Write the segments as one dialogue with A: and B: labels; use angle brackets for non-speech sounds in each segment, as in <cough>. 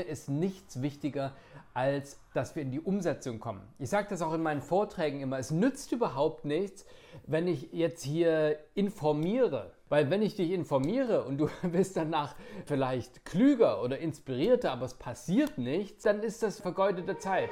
A: mir ist nichts wichtiger, als dass wir in die Umsetzung kommen. Ich sage das auch in meinen Vorträgen immer. Es nützt überhaupt nichts, wenn ich jetzt hier informiere. Weil wenn ich dich informiere und du <laughs> bist danach vielleicht klüger oder inspirierter, aber es passiert nichts, dann ist das vergeudete Zeit.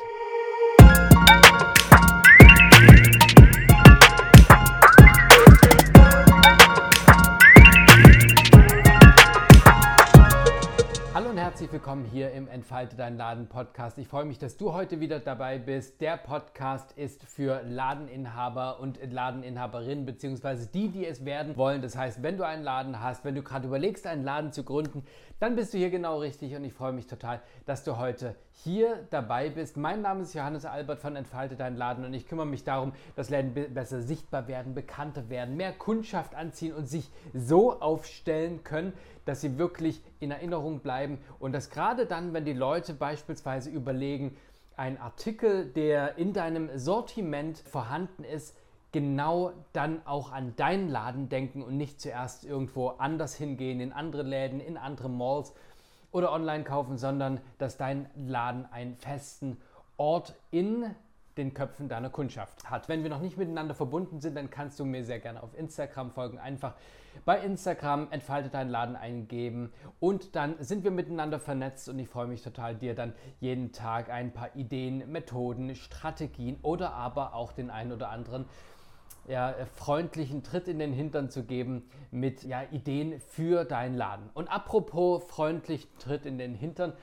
A: Herzlich willkommen hier im Entfalte dein Laden Podcast. Ich freue mich, dass du heute wieder dabei bist. Der Podcast ist für Ladeninhaber und Ladeninhaberinnen beziehungsweise die, die es werden wollen. Das heißt, wenn du einen Laden hast, wenn du gerade überlegst, einen Laden zu gründen, dann bist du hier genau richtig und ich freue mich total, dass du heute hier dabei bist. Mein Name ist Johannes Albert von Entfalte dein Laden und ich kümmere mich darum, dass Läden besser sichtbar werden, bekannter werden, mehr Kundschaft anziehen und sich so aufstellen können, dass sie wirklich in Erinnerung bleiben. Und dass gerade dann, wenn die Leute beispielsweise überlegen, ein Artikel, der in deinem Sortiment vorhanden ist, genau dann auch an deinen Laden denken und nicht zuerst irgendwo anders hingehen, in andere Läden, in andere Malls oder online kaufen, sondern dass dein Laden einen festen Ort in den Köpfen deiner Kundschaft hat. Wenn wir noch nicht miteinander verbunden sind, dann kannst du mir sehr gerne auf Instagram folgen. Einfach bei Instagram entfaltet deinen Laden eingeben und dann sind wir miteinander vernetzt und ich freue mich total, dir dann jeden Tag ein paar Ideen, Methoden, Strategien oder aber auch den einen oder anderen ja, freundlichen Tritt in den Hintern zu geben mit ja, Ideen für deinen Laden. Und apropos freundlichen Tritt in den Hintern,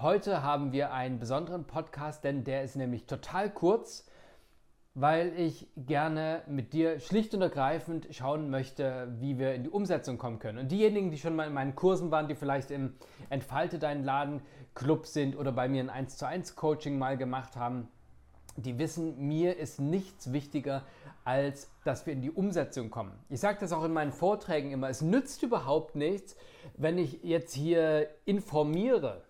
A: Heute haben wir einen besonderen Podcast, denn der ist nämlich total kurz, weil ich gerne mit dir schlicht und ergreifend schauen möchte, wie wir in die Umsetzung kommen können. Und diejenigen, die schon mal in meinen Kursen waren, die vielleicht im Entfalte deinen Laden Club sind oder bei mir ein 1 zu 1 Coaching mal gemacht haben, die wissen, mir ist nichts wichtiger, als dass wir in die Umsetzung kommen. Ich sage das auch in meinen Vorträgen immer, es nützt überhaupt nichts, wenn ich jetzt hier informiere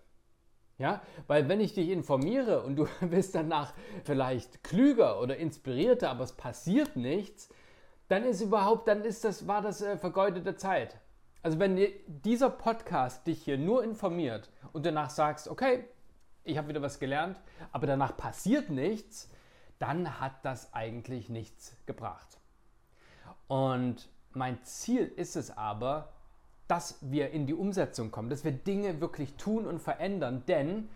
A: ja, weil wenn ich dich informiere und du <laughs> bist danach vielleicht klüger oder inspirierter, aber es passiert nichts, dann ist überhaupt, dann ist das, war das äh, vergeudete Zeit. Also wenn dieser Podcast dich hier nur informiert und danach sagst, okay, ich habe wieder was gelernt, aber danach passiert nichts, dann hat das eigentlich nichts gebracht. Und mein Ziel ist es aber, dass wir in die Umsetzung kommen, dass wir Dinge wirklich tun und verändern, denn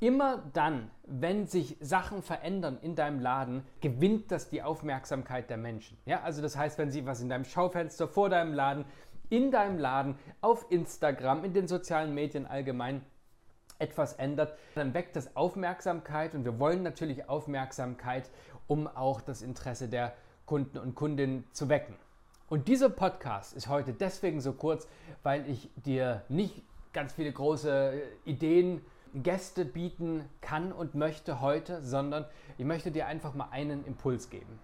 A: immer dann, wenn sich Sachen verändern in deinem Laden, gewinnt das die Aufmerksamkeit der Menschen. Ja, also das heißt, wenn sie was in deinem Schaufenster vor deinem Laden, in deinem Laden, auf Instagram, in den sozialen Medien allgemein etwas ändert, dann weckt das Aufmerksamkeit und wir wollen natürlich Aufmerksamkeit, um auch das Interesse der Kunden und Kundinnen zu wecken. Und dieser Podcast ist heute deswegen so kurz, weil ich dir nicht ganz viele große äh, Ideen, Gäste bieten kann und möchte heute, sondern ich möchte dir einfach mal einen Impuls geben.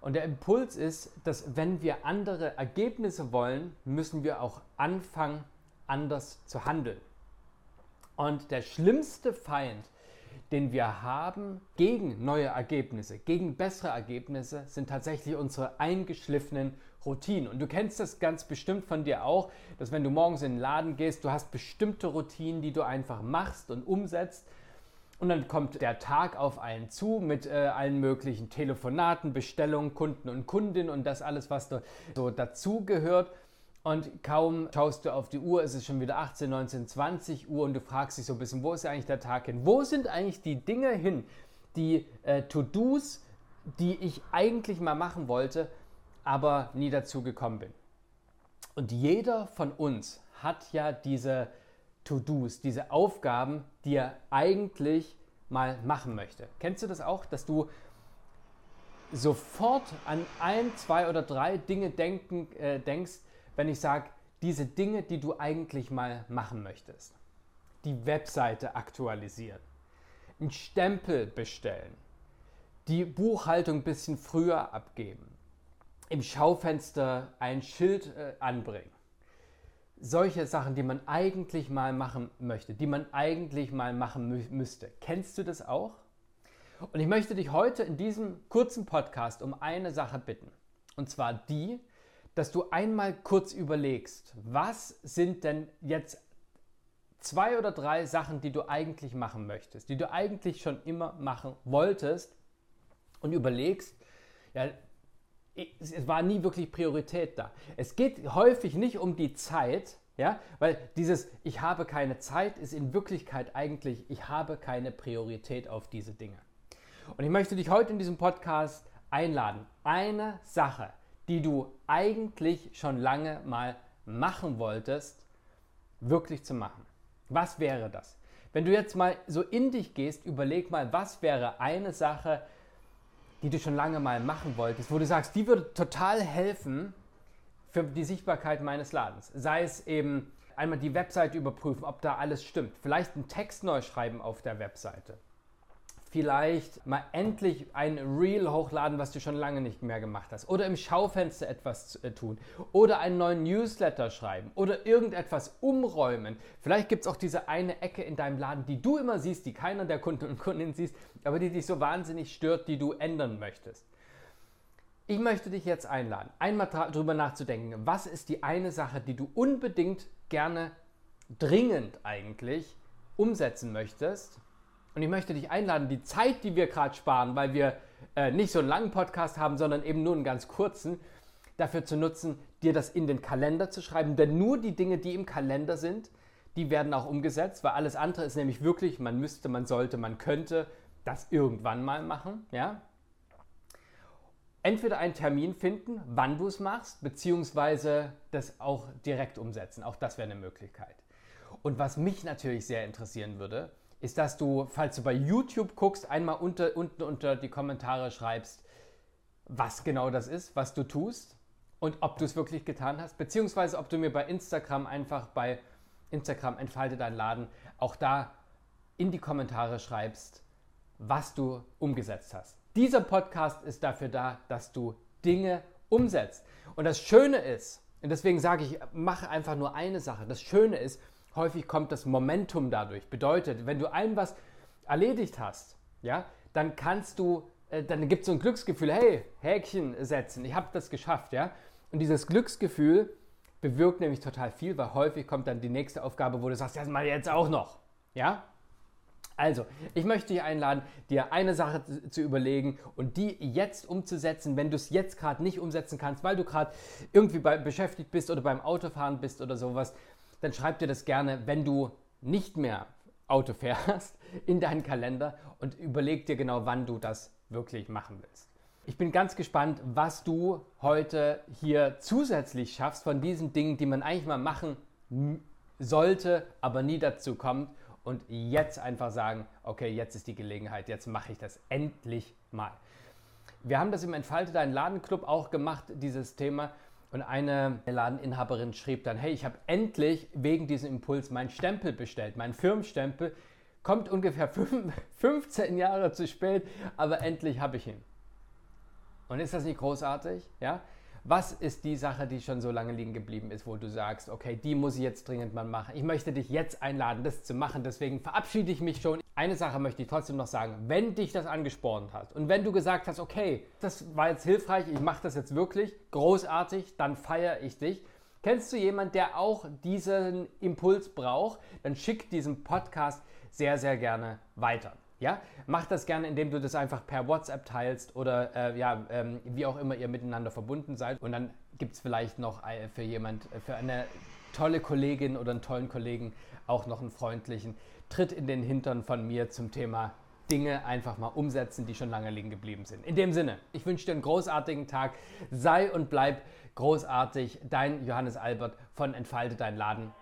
A: Und der Impuls ist, dass wenn wir andere Ergebnisse wollen, müssen wir auch anfangen, anders zu handeln. Und der schlimmste Feind, den wir haben gegen neue Ergebnisse, gegen bessere Ergebnisse, sind tatsächlich unsere eingeschliffenen Routinen. Und du kennst das ganz bestimmt von dir auch, dass wenn du morgens in den Laden gehst, du hast bestimmte Routinen, die du einfach machst und umsetzt. Und dann kommt der Tag auf einen zu mit äh, allen möglichen Telefonaten, Bestellungen, Kunden und Kundinnen und das alles, was da so dazugehört. Und kaum schaust du auf die Uhr, ist es schon wieder 18, 19, 20 Uhr und du fragst dich so ein bisschen, wo ist eigentlich der Tag hin? Wo sind eigentlich die Dinge hin, die äh, To-Dos, die ich eigentlich mal machen wollte, aber nie dazu gekommen bin? Und jeder von uns hat ja diese To-Dos, diese Aufgaben, die er eigentlich mal machen möchte. Kennst du das auch, dass du sofort an ein, zwei oder drei Dinge denken, äh, denkst, wenn ich sage, diese Dinge, die du eigentlich mal machen möchtest. Die Webseite aktualisieren, einen Stempel bestellen, die Buchhaltung ein bisschen früher abgeben, im Schaufenster ein Schild äh, anbringen. Solche Sachen, die man eigentlich mal machen möchte, die man eigentlich mal machen mü müsste. Kennst du das auch? Und ich möchte dich heute in diesem kurzen Podcast um eine Sache bitten. Und zwar die, dass du einmal kurz überlegst, was sind denn jetzt zwei oder drei Sachen, die du eigentlich machen möchtest, die du eigentlich schon immer machen wolltest und überlegst, ja, es war nie wirklich Priorität da. Es geht häufig nicht um die Zeit, ja, weil dieses Ich habe keine Zeit ist in Wirklichkeit eigentlich Ich habe keine Priorität auf diese Dinge. Und ich möchte dich heute in diesem Podcast einladen, eine Sache, die du eigentlich schon lange mal machen wolltest, wirklich zu machen. Was wäre das? Wenn du jetzt mal so in dich gehst, überleg mal, was wäre eine Sache, die du schon lange mal machen wolltest, wo du sagst, die würde total helfen für die Sichtbarkeit meines Ladens. Sei es eben einmal die Webseite überprüfen, ob da alles stimmt. Vielleicht einen Text neu schreiben auf der Webseite vielleicht mal endlich ein Reel hochladen, was du schon lange nicht mehr gemacht hast. Oder im Schaufenster etwas äh, tun. Oder einen neuen Newsletter schreiben. Oder irgendetwas umräumen. Vielleicht gibt es auch diese eine Ecke in deinem Laden, die du immer siehst, die keiner der Kunden und Kundinnen siehst, aber die dich so wahnsinnig stört, die du ändern möchtest. Ich möchte dich jetzt einladen, einmal darüber nachzudenken, was ist die eine Sache, die du unbedingt gerne, dringend eigentlich umsetzen möchtest und ich möchte dich einladen, die Zeit, die wir gerade sparen, weil wir äh, nicht so einen langen Podcast haben, sondern eben nur einen ganz kurzen, dafür zu nutzen, dir das in den Kalender zu schreiben. Denn nur die Dinge, die im Kalender sind, die werden auch umgesetzt, weil alles andere ist nämlich wirklich, man müsste, man sollte, man könnte das irgendwann mal machen. Ja? Entweder einen Termin finden, wann du es machst, beziehungsweise das auch direkt umsetzen. Auch das wäre eine Möglichkeit. Und was mich natürlich sehr interessieren würde, ist, dass du, falls du bei YouTube guckst, einmal unter, unten unter die Kommentare schreibst, was genau das ist, was du tust und ob du es wirklich getan hast, beziehungsweise ob du mir bei Instagram einfach bei Instagram entfalte dein Laden auch da in die Kommentare schreibst, was du umgesetzt hast. Dieser Podcast ist dafür da, dass du Dinge umsetzt. Und das Schöne ist, und deswegen sage ich, mache einfach nur eine Sache. Das Schöne ist, häufig kommt das Momentum dadurch. Bedeutet, wenn du ein was erledigt hast, ja, dann kannst du, äh, dann gibt es so ein Glücksgefühl, hey, Häkchen setzen, ich habe das geschafft, ja. Und dieses Glücksgefühl bewirkt nämlich total viel, weil häufig kommt dann die nächste Aufgabe, wo du sagst, das mal jetzt auch noch, ja. Also, ich möchte dich einladen, dir eine Sache zu überlegen und die jetzt umzusetzen, wenn du es jetzt gerade nicht umsetzen kannst, weil du gerade irgendwie bei, beschäftigt bist oder beim Autofahren bist oder sowas, dann schreib dir das gerne, wenn du nicht mehr Auto fährst, in deinen Kalender und überleg dir genau, wann du das wirklich machen willst. Ich bin ganz gespannt, was du heute hier zusätzlich schaffst von diesen Dingen, die man eigentlich mal machen sollte, aber nie dazu kommt. Und jetzt einfach sagen, okay, jetzt ist die Gelegenheit, jetzt mache ich das endlich mal. Wir haben das im Entfalte deinen Ladenclub auch gemacht, dieses Thema. Und eine Ladeninhaberin schrieb dann, hey, ich habe endlich wegen diesem Impuls meinen Stempel bestellt, meinen Firmenstempel. Kommt ungefähr <laughs> 15 Jahre zu spät, aber endlich habe ich ihn. Und ist das nicht großartig? Ja? Was ist die Sache, die schon so lange liegen geblieben ist, wo du sagst, okay, die muss ich jetzt dringend mal machen. Ich möchte dich jetzt einladen, das zu machen. Deswegen verabschiede ich mich schon. Eine Sache möchte ich trotzdem noch sagen. Wenn dich das angespornt hat und wenn du gesagt hast, okay, das war jetzt hilfreich, ich mache das jetzt wirklich, großartig, dann feiere ich dich. Kennst du jemanden, der auch diesen Impuls braucht, dann schick diesen Podcast sehr, sehr gerne weiter. Ja, mach das gerne, indem du das einfach per WhatsApp teilst oder äh, ja, ähm, wie auch immer ihr miteinander verbunden seid. Und dann gibt es vielleicht noch äh, für jemand, äh, für eine tolle Kollegin oder einen tollen Kollegen auch noch einen freundlichen Tritt in den Hintern von mir zum Thema Dinge einfach mal umsetzen, die schon lange liegen geblieben sind. In dem Sinne, ich wünsche dir einen großartigen Tag. Sei und bleib großartig. Dein Johannes Albert von Entfalte dein Laden.